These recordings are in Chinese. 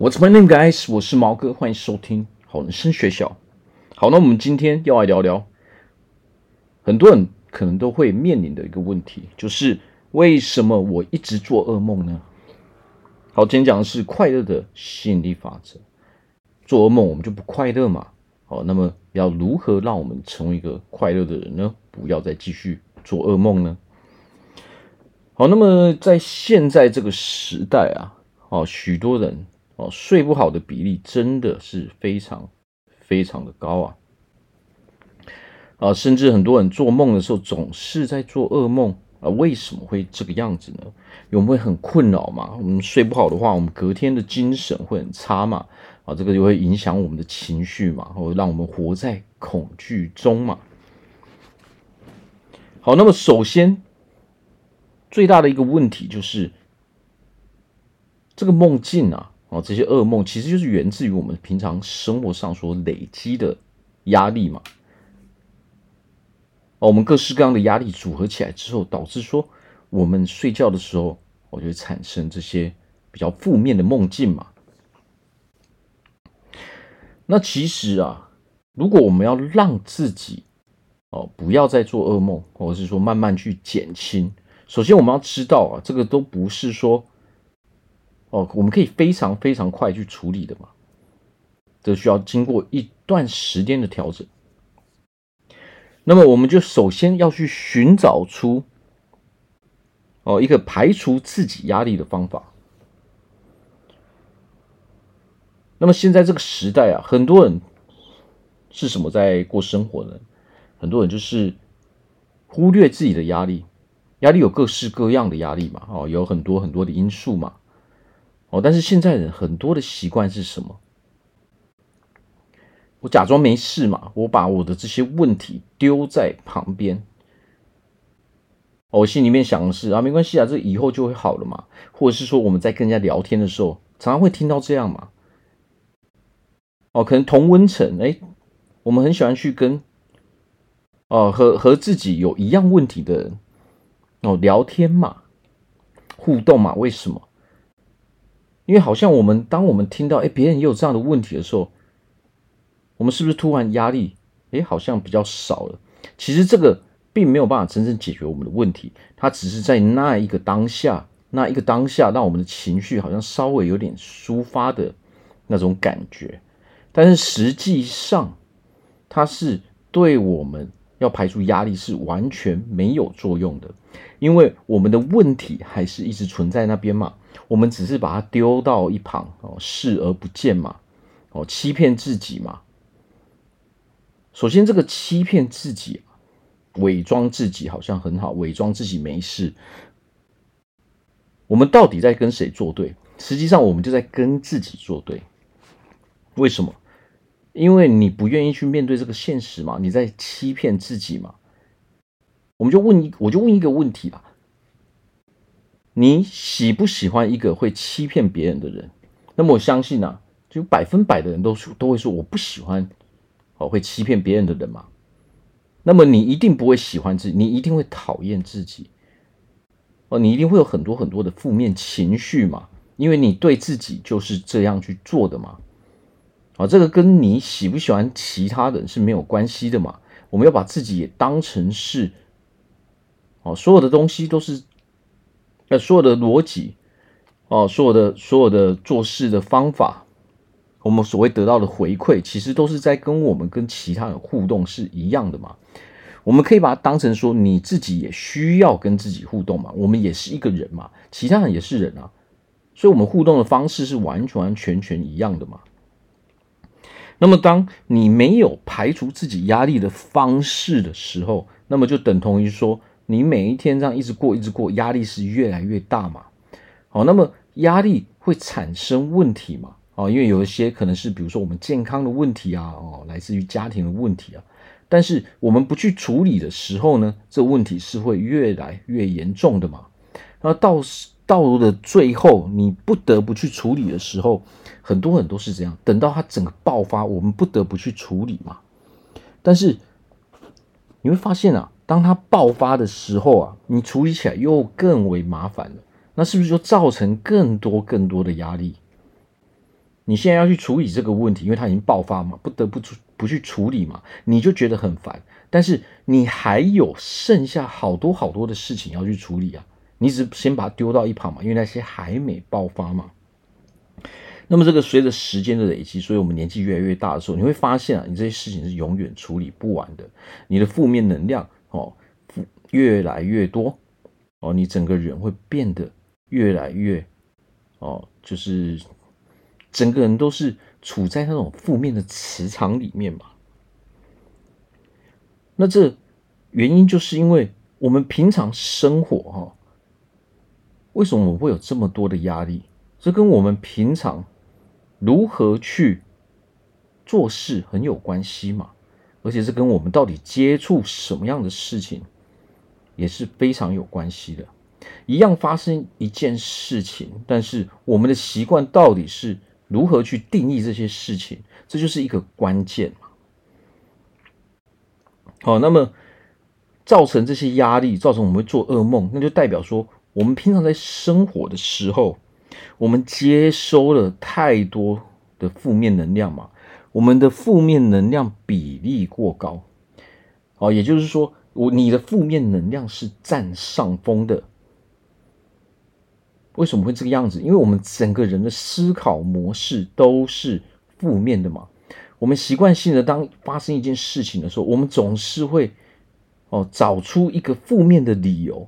What's my name, guys？我是毛哥，欢迎收听好人生学校。好，那我们今天要来聊聊，很多人可能都会面临的一个问题，就是为什么我一直做噩梦呢？好，今天讲的是快乐的吸引力法则。做噩梦，我们就不快乐嘛？好，那么要如何让我们成为一个快乐的人呢？不要再继续做噩梦呢？好，那么在现在这个时代啊，哦，许多人。哦，睡不好的比例真的是非常非常的高啊！啊，甚至很多人做梦的时候总是在做噩梦啊，为什么会这个样子呢？我们会很困扰嘛？我们睡不好的话，我们隔天的精神会很差嘛？啊，这个就会影响我们的情绪嘛，或让我们活在恐惧中嘛。好，那么首先最大的一个问题就是这个梦境啊。哦，这些噩梦其实就是源自于我们平常生活上所累积的压力嘛。哦，我们各式各样的压力组合起来之后，导致说我们睡觉的时候，我就会产生这些比较负面的梦境嘛。那其实啊，如果我们要让自己哦不要再做噩梦，或者是说慢慢去减轻，首先我们要知道啊，这个都不是说。哦，我们可以非常非常快去处理的嘛，这需要经过一段时间的调整。那么，我们就首先要去寻找出哦一个排除自己压力的方法。那么现在这个时代啊，很多人是什么在过生活呢？很多人就是忽略自己的压力，压力有各式各样的压力嘛，哦，有很多很多的因素嘛。哦，但是现在人很多的习惯是什么？我假装没事嘛，我把我的这些问题丢在旁边。我心里面想的是啊，没关系啊，这以后就会好了嘛。或者是说我们在跟人家聊天的时候，常常会听到这样嘛。哦，可能同温层，哎，我们很喜欢去跟哦和和自己有一样问题的人哦聊天嘛，互动嘛，为什么？因为好像我们，当我们听到哎，别人也有这样的问题的时候，我们是不是突然压力哎，好像比较少了？其实这个并没有办法真正解决我们的问题，它只是在那一个当下，那一个当下，让我们的情绪好像稍微有点抒发的那种感觉。但是实际上，它是对我们要排除压力是完全没有作用的，因为我们的问题还是一直存在那边嘛。我们只是把它丢到一旁哦，视而不见嘛，哦，欺骗自己嘛。首先，这个欺骗自己，伪装自己好像很好，伪装自己没事。我们到底在跟谁作对？实际上，我们就在跟自己作对。为什么？因为你不愿意去面对这个现实嘛，你在欺骗自己嘛。我们就问一，我就问一个问题吧。你喜不喜欢一个会欺骗别人的人？那么我相信啊，就百分百的人都说都会说我不喜欢哦会欺骗别人的人嘛。那么你一定不会喜欢自己，你一定会讨厌自己哦，你一定会有很多很多的负面情绪嘛，因为你对自己就是这样去做的嘛。啊，这个跟你喜不喜欢其他人是没有关系的嘛。我们要把自己也当成是哦，所有的东西都是。那所有的逻辑，哦，所有的所有的做事的方法，我们所谓得到的回馈，其实都是在跟我们跟其他人互动是一样的嘛。我们可以把它当成说，你自己也需要跟自己互动嘛。我们也是一个人嘛，其他人也是人啊，所以我们互动的方式是完完全全一样的嘛。那么，当你没有排除自己压力的方式的时候，那么就等同于说。你每一天这样一直过，一直过，压力是越来越大嘛？好，那么压力会产生问题嘛？哦，因为有一些可能是比如说我们健康的问题啊，哦，来自于家庭的问题啊。但是我们不去处理的时候呢，这问题是会越来越严重的嘛？那到到了最后，你不得不去处理的时候，很多人都是这样，等到它整个爆发，我们不得不去处理嘛。但是你会发现啊。当它爆发的时候啊，你处理起来又更为麻烦了，那是不是就造成更多更多的压力？你现在要去处理这个问题，因为它已经爆发嘛，不得不处不去处理嘛，你就觉得很烦。但是你还有剩下好多好多的事情要去处理啊，你只先把它丢到一旁嘛，因为那些还没爆发嘛。那么这个随着时间的累积，所以我们年纪越来越大的时候，你会发现啊，你这些事情是永远处理不完的，你的负面能量哦，越来越多哦，你整个人会变得越来越哦，就是整个人都是处在那种负面的磁场里面嘛。那这原因就是因为我们平常生活哈，为什么我们会有这么多的压力？这跟我们平常如何去做事很有关系嘛，而且这跟我们到底接触什么样的事情也是非常有关系的。一样发生一件事情，但是我们的习惯到底是如何去定义这些事情，这就是一个关键。好，那么造成这些压力，造成我们会做噩梦，那就代表说，我们平常在生活的时候，我们接收了太多的负面能量嘛，我们的负面能量比例过高。哦，也就是说，我你的负面能量是占上风的。为什么会这个样子？因为我们整个人的思考模式都是负面的嘛。我们习惯性的，当发生一件事情的时候，我们总是会哦找出一个负面的理由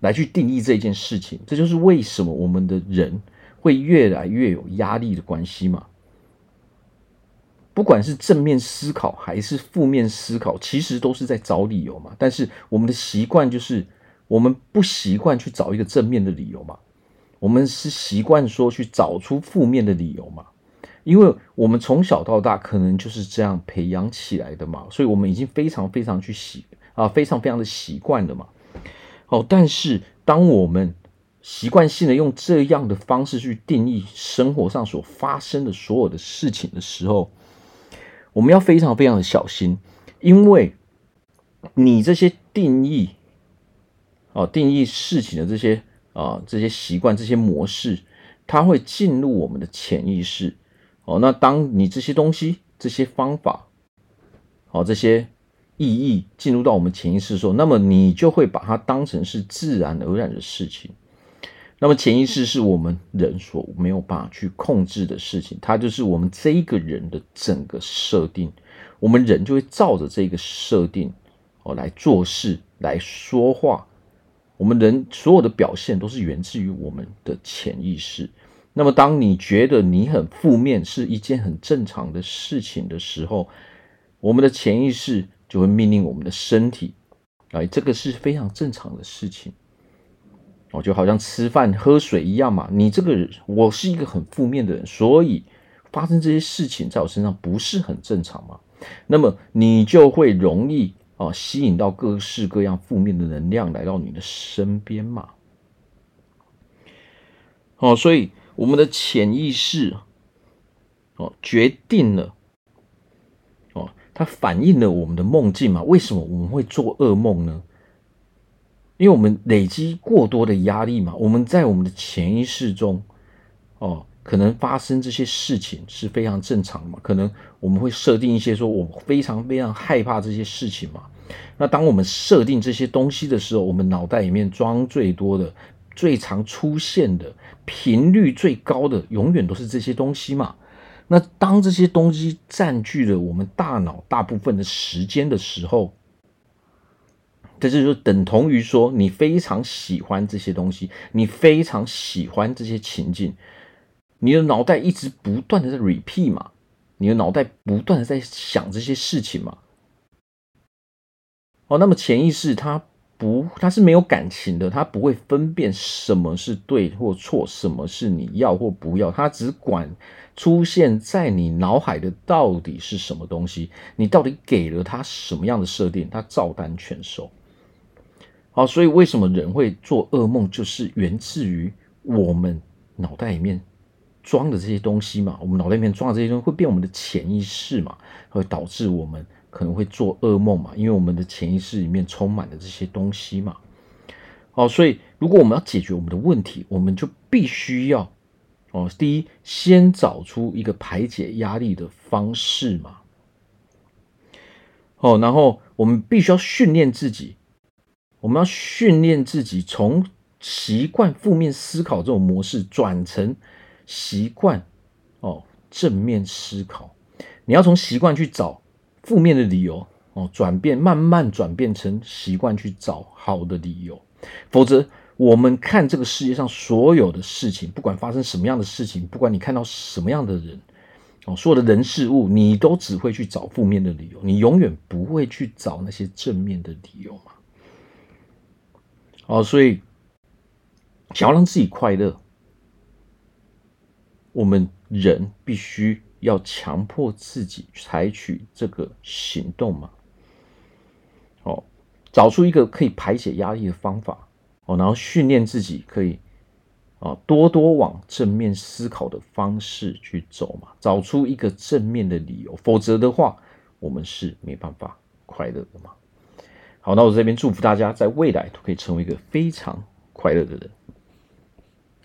来去定义这件事情。这就是为什么我们的人会越来越有压力的关系嘛。不管是正面思考还是负面思考，其实都是在找理由嘛。但是我们的习惯就是，我们不习惯去找一个正面的理由嘛，我们是习惯说去找出负面的理由嘛。因为我们从小到大可能就是这样培养起来的嘛，所以我们已经非常非常去习啊，非常非常的习惯了嘛。哦，但是当我们习惯性的用这样的方式去定义生活上所发生的所有的事情的时候，我们要非常非常的小心，因为你这些定义，哦，定义事情的这些啊这些习惯、这些模式，它会进入我们的潜意识。哦，那当你这些东西、这些方法、哦这些意义进入到我们潜意识的时候，那么你就会把它当成是自然而然的事情。那么潜意识是我们人所没有办法去控制的事情，它就是我们这一个人的整个设定。我们人就会照着这个设定哦来做事、来说话。我们人所有的表现都是源自于我们的潜意识。那么，当你觉得你很负面是一件很正常的事情的时候，我们的潜意识就会命令我们的身体，哎，这个是非常正常的事情。哦，就好像吃饭喝水一样嘛。你这个人，我是一个很负面的人，所以发生这些事情在我身上不是很正常嘛。那么你就会容易啊吸引到各式各样负面的能量来到你的身边嘛。哦，所以。我们的潜意识，哦，决定了，哦，它反映了我们的梦境嘛？为什么我们会做噩梦呢？因为我们累积过多的压力嘛。我们在我们的潜意识中，哦，可能发生这些事情是非常正常的嘛。可能我们会设定一些说，我非常非常害怕这些事情嘛。那当我们设定这些东西的时候，我们脑袋里面装最多的。最常出现的频率最高的，永远都是这些东西嘛。那当这些东西占据了我们大脑大部分的时间的时候，这就等同于说，你非常喜欢这些东西，你非常喜欢这些情境，你的脑袋一直不断的在 repeat 嘛，你的脑袋不断的在想这些事情嘛。哦，那么潜意识它。不，他是没有感情的，他不会分辨什么是对或错，什么是你要或不要，他只管出现在你脑海的到底是什么东西，你到底给了他什么样的设定，他照单全收。好，所以为什么人会做噩梦，就是源自于我们脑袋里面装的这些东西嘛，我们脑袋里面装的这些东西会变我们的潜意识嘛，会导致我们。可能会做噩梦嘛，因为我们的潜意识里面充满了这些东西嘛。哦，所以如果我们要解决我们的问题，我们就必须要哦，第一，先找出一个排解压力的方式嘛。哦，然后我们必须要训练自己，我们要训练自己从习惯负面思考这种模式转成习惯哦正面思考。你要从习惯去找负面的理由哦，转变慢慢转变成习惯去找好的理由，否则。我们看这个世界上所有的事情，不管发生什么样的事情，不管你看到什么样的人，哦，所有的人事物，你都只会去找负面的理由，你永远不会去找那些正面的理由嘛。哦，所以想要让自己快乐，我们人必须要强迫自己采取这个行动嘛。哦，找出一个可以排解压力的方法。哦，然后训练自己可以啊，多多往正面思考的方式去走嘛，找出一个正面的理由，否则的话，我们是没办法快乐的嘛。好，那我这边祝福大家在未来都可以成为一个非常快乐的人。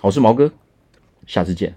好，我是毛哥，下次见。